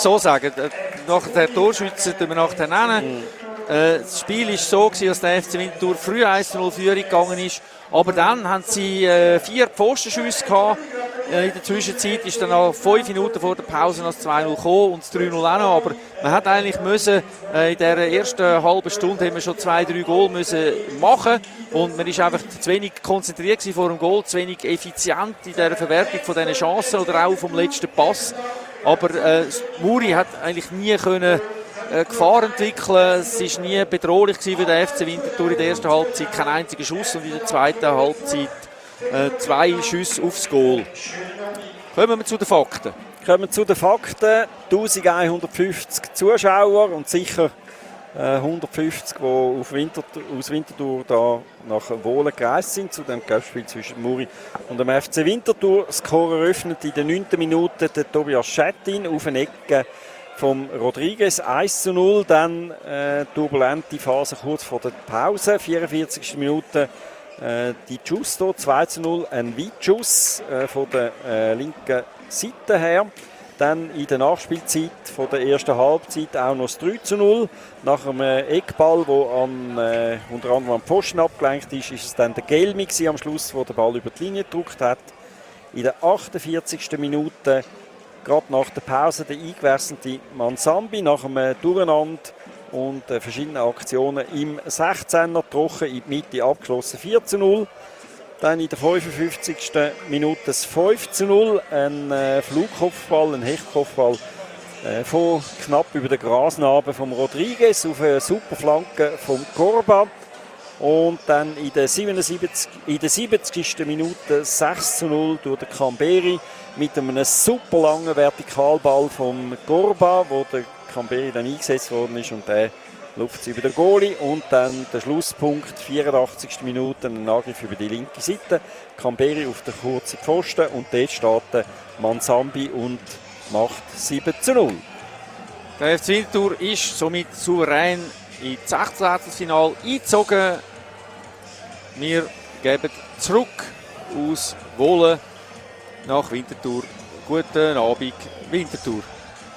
So sagen, nach der Torschütze wir nachher nennen. Mhm. Das Spiel war so, gewesen, dass der FC Winterthur früh 1-0 Führung gegangen ist. Aber dann haben sie äh, vier Pfostenschüsse gehabt. Äh, in der Zwischenzeit ist dann auch fünf Minuten vor der Pause noch das 2-0 gekommen und das 3-0 auch noch. Aber man hat eigentlich müssen, äh, in der ersten halben Stunde haben wir schon zwei, drei Goal müssen machen und man ist einfach zu wenig konzentriert vor dem Goal, zu wenig effizient in der Verwertung von diesen Chancen oder auch vom letzten Pass. Aber äh, Muri hat eigentlich nie können äh, Gefahr entwickeln. Es war nie bedrohlich für den FC Winterthur in der ersten Halbzeit. Kein einziger Schuss und in der zweiten Halbzeit äh, zwei Schüsse aufs Goal. Kommen wir zu den Fakten. Kommen wir zu den Fakten. 1150 Zuschauer und sicher 150, äh, die auf Winterthur, aus Winterthur da nach Wohlen gereist sind, zu dem Spiel zwischen Muri und dem FC Winterthur. Das Score eröffnet in der 9. Minute der Tobias Schettin auf eine Ecke vom Rodriguez 1 zu 0. Dann äh, turbulente Phase kurz vor der Pause, 44. Minute. Äh, die Giusto 2 zu 0, ein Weitschuss äh, von der äh, linken Seite her. Dann in der Nachspielzeit von der ersten Halbzeit auch noch das 3 zu 0. Nach einem Eckball, der an, äh, unter anderem am Pfosten abgelenkt ist, ist es dann der Gelmi am Schluss, der den Ball über die Linie gedruckt hat. In der 48. Minute gerade nach der Pause der eingewechselte Mansambi nach einem Durcheinander und äh, verschiedenen Aktionen im 16er trocken in die Mitte abgeschlossen 4 zu 0. Dann in der 55. Minute das 5 zu 0, ein äh, Flugkopfball, ein Hechtkopfball äh, von knapp über der Grasnarbe von Rodriguez auf eine super Flanke vom Corba. Und dann in der 77. In der 70. Minute 6 zu 0 durch den Camberi mit einem super langen Vertikalball vom Gorba, wo der Camberi dann eingesetzt worden ist und der luft über den Goalie und dann der Schlusspunkt, 84. Minute, ein Angriff über die linke Seite, Camberi auf der kurzen Pfosten und dort steht Mansambi und macht 7 zu 0. Der FC Winterthur ist somit souverän ins 16. Finale eingezogen. Wir geben zurück aus Wohlen nach Winterthur. Guten Abend, Winterthur.